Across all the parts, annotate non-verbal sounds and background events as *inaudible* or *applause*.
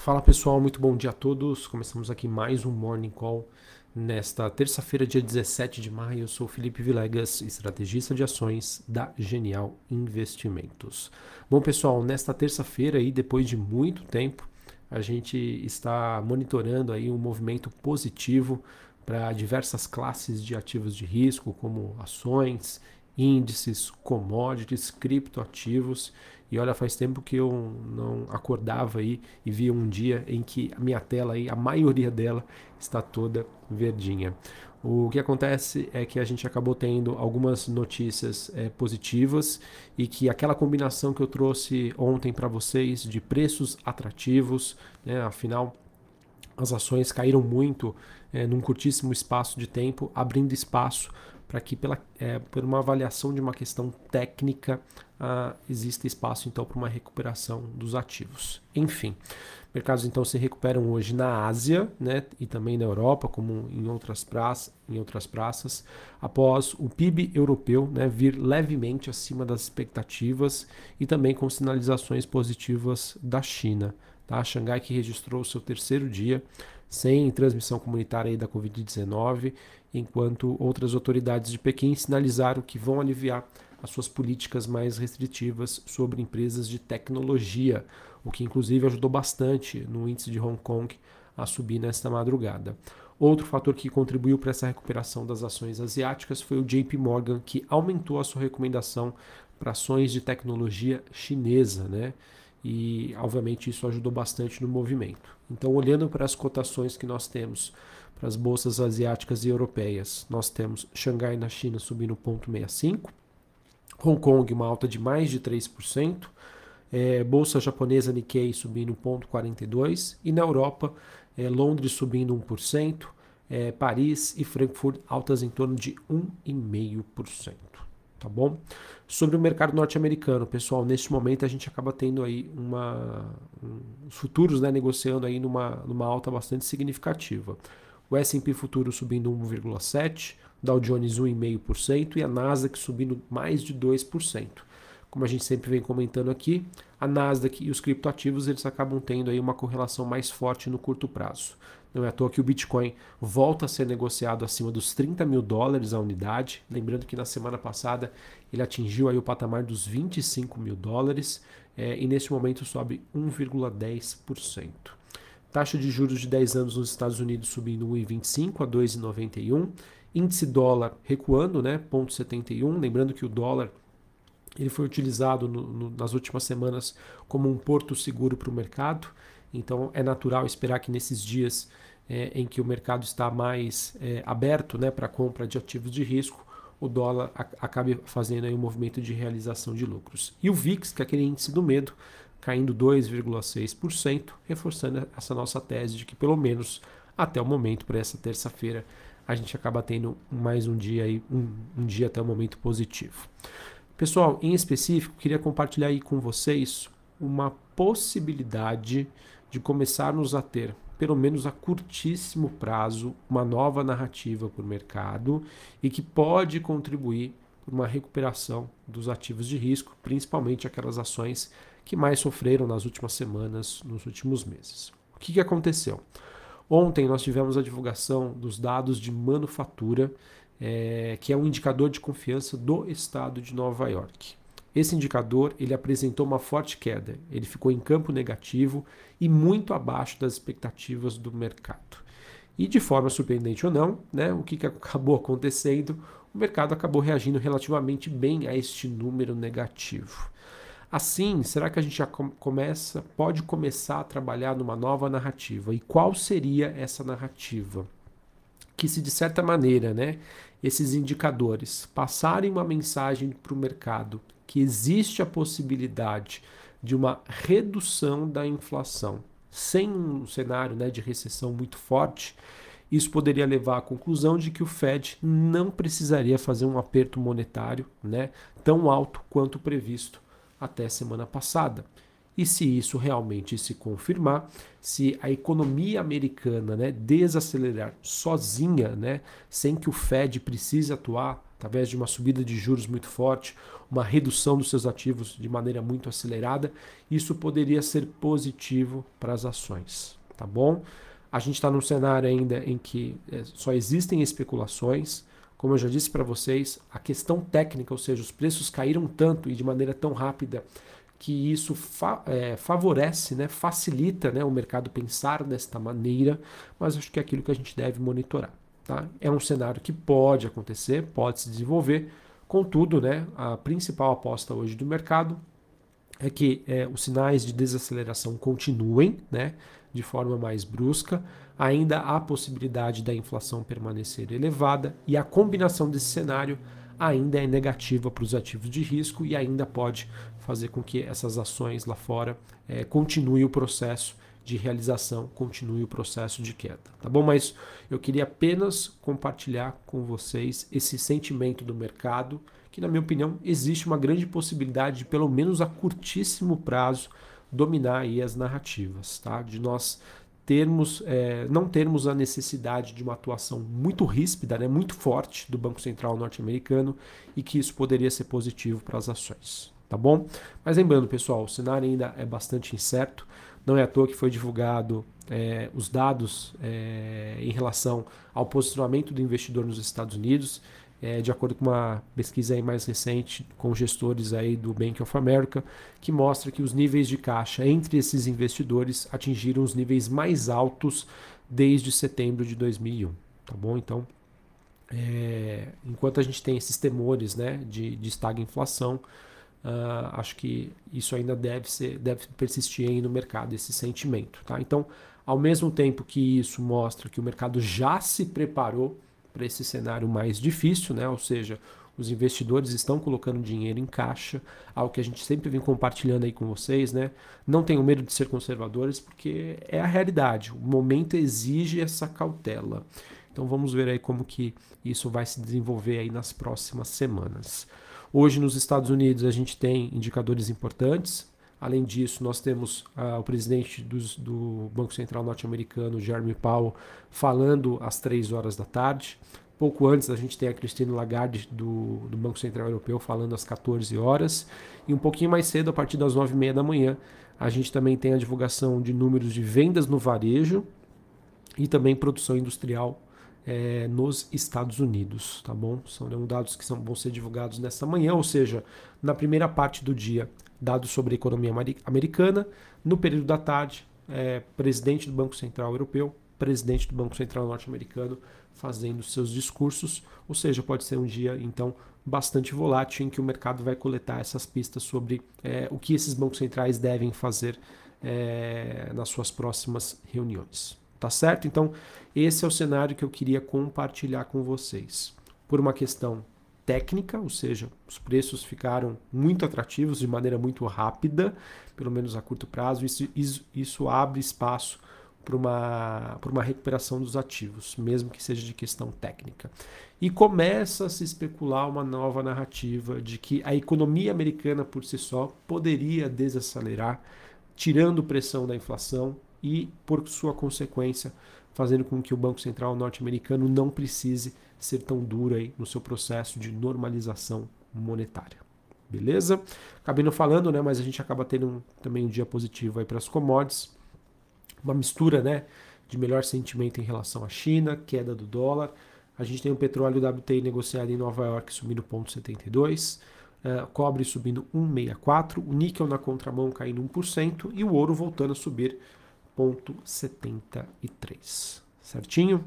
Fala pessoal, muito bom dia a todos. Começamos aqui mais um Morning Call nesta terça-feira, dia 17 de maio. Eu sou Felipe Vilegas, estrategista de ações da Genial Investimentos. Bom pessoal, nesta terça-feira aí, depois de muito tempo, a gente está monitorando aí um movimento positivo para diversas classes de ativos de risco, como ações, índices, commodities, criptoativos. E olha, faz tempo que eu não acordava aí e via um dia em que a minha tela aí, a maioria dela está toda verdinha. O que acontece é que a gente acabou tendo algumas notícias é, positivas e que aquela combinação que eu trouxe ontem para vocês de preços atrativos, né, afinal as ações caíram muito é, num curtíssimo espaço de tempo, abrindo espaço para que, pela, é, por uma avaliação de uma questão técnica, ah, exista espaço então para uma recuperação dos ativos. Enfim, mercados então se recuperam hoje na Ásia né, e também na Europa, como em outras, praças, em outras praças, após o PIB europeu né, vir levemente acima das expectativas e também com sinalizações positivas da China. Tá? Xangai que registrou o seu terceiro dia sem transmissão comunitária da Covid-19, enquanto outras autoridades de Pequim sinalizaram que vão aliviar as suas políticas mais restritivas sobre empresas de tecnologia, o que inclusive ajudou bastante no índice de Hong Kong a subir nesta madrugada. Outro fator que contribuiu para essa recuperação das ações asiáticas foi o JP Morgan, que aumentou a sua recomendação para ações de tecnologia chinesa, né? E obviamente isso ajudou bastante no movimento. Então, olhando para as cotações que nós temos para as bolsas asiáticas e europeias, nós temos Xangai na China subindo 0,65, Hong Kong uma alta de mais de 3%, é, bolsa japonesa Nikkei subindo 0,42% e na Europa é, Londres subindo 1%, é, Paris e Frankfurt altas em torno de 1,5% tá bom? Sobre o mercado norte-americano, pessoal, neste momento a gente acaba tendo aí uma um, os futuros, né, negociando aí numa, numa alta bastante significativa. O S&P futuro subindo 1,7, Dow Jones 1,5% e a Nasdaq subindo mais de 2%. Como a gente sempre vem comentando aqui, a Nasdaq e os criptoativos eles acabam tendo aí uma correlação mais forte no curto prazo. Não é à toa que o Bitcoin volta a ser negociado acima dos 30 mil dólares a unidade. Lembrando que na semana passada ele atingiu aí o patamar dos 25 mil dólares é, e neste momento sobe 1,10%. Taxa de juros de 10 anos nos Estados Unidos subindo 1,25 a 2,91. Índice dólar recuando, né, 0,71. Lembrando que o dólar ele foi utilizado no, no, nas últimas semanas como um porto seguro para o mercado. Então é natural esperar que nesses dias é, em que o mercado está mais é, aberto né, para compra de ativos de risco, o dólar acabe fazendo aí um movimento de realização de lucros. E o VIX, que é aquele índice do medo, caindo 2,6%, reforçando essa nossa tese de que pelo menos até o momento, para essa terça-feira, a gente acaba tendo mais um dia aí, um, um dia até o momento positivo. Pessoal, em específico, queria compartilhar aí com vocês uma possibilidade de começarmos a ter, pelo menos a curtíssimo prazo, uma nova narrativa para o mercado e que pode contribuir para uma recuperação dos ativos de risco, principalmente aquelas ações que mais sofreram nas últimas semanas, nos últimos meses. O que, que aconteceu? Ontem nós tivemos a divulgação dos dados de manufatura, é, que é um indicador de confiança do estado de Nova York. Esse indicador ele apresentou uma forte queda, ele ficou em campo negativo e muito abaixo das expectativas do mercado. E de forma surpreendente ou não, né, o que, que *laughs* acabou acontecendo? O mercado acabou reagindo relativamente bem a este número negativo. Assim, será que a gente já começa, pode começar a trabalhar numa nova narrativa? E qual seria essa narrativa? Que se de certa maneira, né, esses indicadores passarem uma mensagem para o mercado que existe a possibilidade de uma redução da inflação sem um cenário né, de recessão muito forte, isso poderia levar à conclusão de que o Fed não precisaria fazer um aperto monetário né, tão alto quanto previsto até semana passada. E se isso realmente se confirmar, se a economia americana né, desacelerar sozinha, né, sem que o Fed precise atuar através de uma subida de juros muito forte uma redução dos seus ativos de maneira muito acelerada, isso poderia ser positivo para as ações, tá bom? A gente está num cenário ainda em que é, só existem especulações. Como eu já disse para vocês, a questão técnica, ou seja, os preços caíram tanto e de maneira tão rápida que isso fa é, favorece, né, facilita né, o mercado pensar desta maneira, mas acho que é aquilo que a gente deve monitorar. Tá? É um cenário que pode acontecer, pode se desenvolver, contudo, né, a principal aposta hoje do mercado é que é, os sinais de desaceleração continuem né, de forma mais brusca, ainda há possibilidade da inflação permanecer elevada e a combinação desse cenário ainda é negativa para os ativos de risco e ainda pode fazer com que essas ações lá fora é, continue o processo de realização, continue o processo de queda, tá bom? Mas eu queria apenas compartilhar com vocês esse sentimento do mercado, que na minha opinião existe uma grande possibilidade de pelo menos a curtíssimo prazo dominar aí as narrativas, tá? De nós termos, é, não termos a necessidade de uma atuação muito ríspida, né, muito forte do Banco Central norte-americano e que isso poderia ser positivo para as ações, tá bom? Mas lembrando, pessoal, o cenário ainda é bastante incerto. Não é à toa que foi divulgado é, os dados é, em relação ao posicionamento do investidor nos Estados Unidos é, de acordo com uma pesquisa aí mais recente com gestores aí do Bank of America, que mostra que os níveis de caixa entre esses investidores atingiram os níveis mais altos desde setembro de 2001, tá bom? Então, é, enquanto a gente tem esses temores, né, de, de estagflação, uh, acho que isso ainda deve ser, deve persistir aí no mercado esse sentimento, tá? Então, ao mesmo tempo que isso mostra que o mercado já se preparou para esse cenário mais difícil, né? ou seja, os investidores estão colocando dinheiro em caixa, algo que a gente sempre vem compartilhando aí com vocês, né? Não tenham medo de ser conservadores, porque é a realidade. O momento exige essa cautela. Então vamos ver aí como que isso vai se desenvolver aí nas próximas semanas. Hoje nos Estados Unidos a gente tem indicadores importantes. Além disso, nós temos ah, o presidente do Banco Central norte-americano, Jeremy Powell, falando às três horas da tarde. Pouco antes, a gente tem a Christine Lagarde, do, do Banco Central Europeu, falando às 14 horas. E um pouquinho mais cedo, a partir das 9h30 da manhã, a gente também tem a divulgação de números de vendas no varejo e também produção industrial é, nos Estados Unidos, tá bom? São dados que são, vão ser divulgados nessa manhã, ou seja, na primeira parte do dia, dados sobre a economia americana. No período da tarde, é, presidente do Banco Central Europeu, presidente do Banco Central Norte-Americano fazendo seus discursos, ou seja, pode ser um dia então bastante volátil em que o mercado vai coletar essas pistas sobre é, o que esses bancos centrais devem fazer é, nas suas próximas reuniões. Tá certo? Então, esse é o cenário que eu queria compartilhar com vocês. Por uma questão técnica, ou seja, os preços ficaram muito atrativos de maneira muito rápida, pelo menos a curto prazo. Isso, isso, abre espaço para uma, uma recuperação dos ativos, mesmo que seja de questão técnica. E começa a se especular uma nova narrativa de que a economia americana por si só poderia desacelerar, tirando pressão da inflação e, por sua consequência, fazendo com que o Banco Central norte-americano não precise ser tão duro aí no seu processo de normalização monetária. Beleza? Acabei não falando, né, mas a gente acaba tendo um, também um dia positivo aí para as commodities. Uma mistura, né, de melhor sentimento em relação à China, queda do dólar. A gente tem o petróleo WTI negociado em Nova York subindo 0,72, uh, cobre subindo 1,64, o níquel na contramão caindo 1% e o ouro voltando a subir 0,73. Certinho?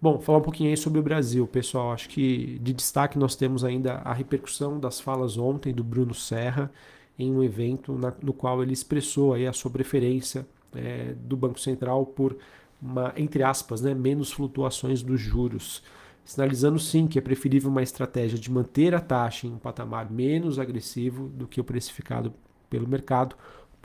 Bom, falar um pouquinho aí sobre o Brasil, pessoal. Acho que de destaque nós temos ainda a repercussão das falas ontem do Bruno Serra em um evento na, no qual ele expressou aí a sua preferência é, do Banco Central por uma, entre aspas, né, menos flutuações dos juros, sinalizando sim que é preferível uma estratégia de manter a taxa em um patamar menos agressivo do que o precificado pelo mercado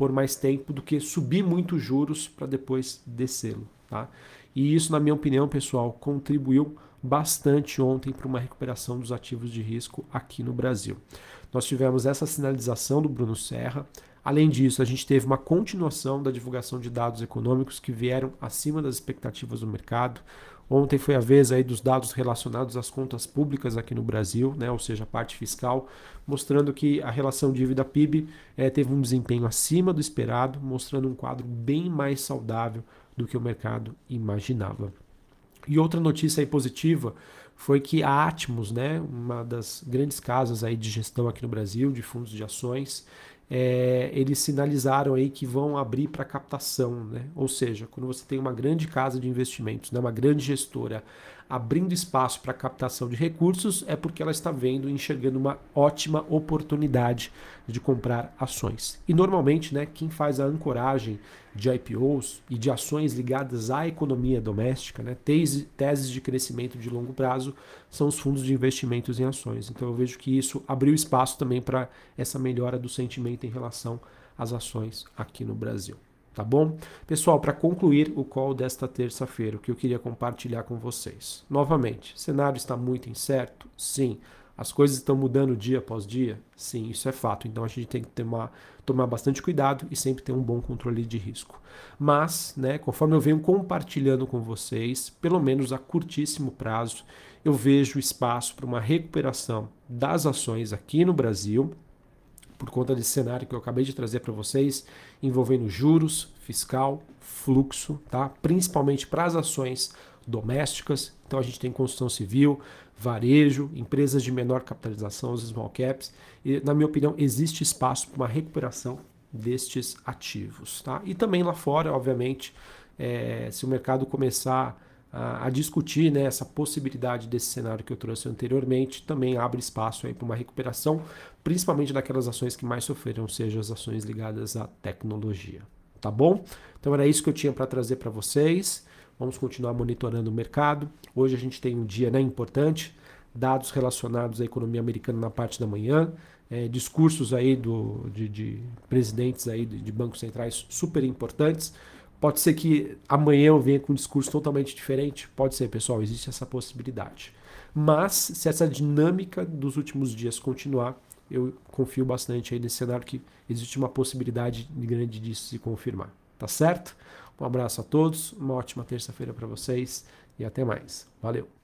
por mais tempo do que subir muito juros para depois descê-lo, tá? E isso, na minha opinião, pessoal, contribuiu bastante ontem para uma recuperação dos ativos de risco aqui no Brasil. Nós tivemos essa sinalização do Bruno Serra. Além disso, a gente teve uma continuação da divulgação de dados econômicos que vieram acima das expectativas do mercado. Ontem foi a vez aí dos dados relacionados às contas públicas aqui no Brasil, né, ou seja, a parte fiscal, mostrando que a relação dívida-PIB é, teve um desempenho acima do esperado, mostrando um quadro bem mais saudável do que o mercado imaginava. E outra notícia aí positiva foi que a Atmos, né, uma das grandes casas aí de gestão aqui no Brasil, de fundos de ações, é, eles sinalizaram aí que vão abrir para captação, né? Ou seja, quando você tem uma grande casa de investimentos, né, uma grande gestora abrindo espaço para captação de recursos, é porque ela está vendo e enxergando uma ótima oportunidade de comprar ações. E normalmente, né, quem faz a ancoragem de IPOs e de ações ligadas à economia doméstica, né, tese, teses de crescimento de longo prazo, são os fundos de investimentos em ações. Então eu vejo que isso abriu espaço também para essa melhora do sentimento em relação às ações aqui no Brasil. Tá bom? Pessoal, para concluir o call desta terça-feira, o que eu queria compartilhar com vocês. Novamente, cenário está muito incerto? Sim. As coisas estão mudando dia após dia? Sim, isso é fato. Então a gente tem que tomar, tomar bastante cuidado e sempre ter um bom controle de risco. Mas, né, conforme eu venho compartilhando com vocês, pelo menos a curtíssimo prazo, eu vejo espaço para uma recuperação das ações aqui no Brasil, por conta desse cenário que eu acabei de trazer para vocês, envolvendo juros, fiscal, fluxo, tá? principalmente para as ações domésticas. Então a gente tem construção civil, varejo, empresas de menor capitalização, os small caps. E, na minha opinião, existe espaço para uma recuperação destes ativos. Tá? E também lá fora, obviamente, é, se o mercado começar a, a, discutir né, essa possibilidade desse cenário que eu trouxe anteriormente, também abre espaço para uma recuperação, principalmente daquelas ações que mais sofreram, seja as ações ligadas à tecnologia. Tá bom? Então era isso que eu tinha para trazer para vocês. Vamos continuar monitorando o mercado. Hoje a gente tem um dia né, importante, dados relacionados à economia americana na parte da manhã, é, discursos aí do, de, de presidentes aí de, de bancos centrais super importantes. Pode ser que amanhã eu venha com um discurso totalmente diferente? Pode ser, pessoal, existe essa possibilidade. Mas se essa dinâmica dos últimos dias continuar, eu confio bastante aí nesse cenário que existe uma possibilidade grande disso se confirmar. Tá certo? Um abraço a todos, uma ótima terça-feira para vocês e até mais. Valeu!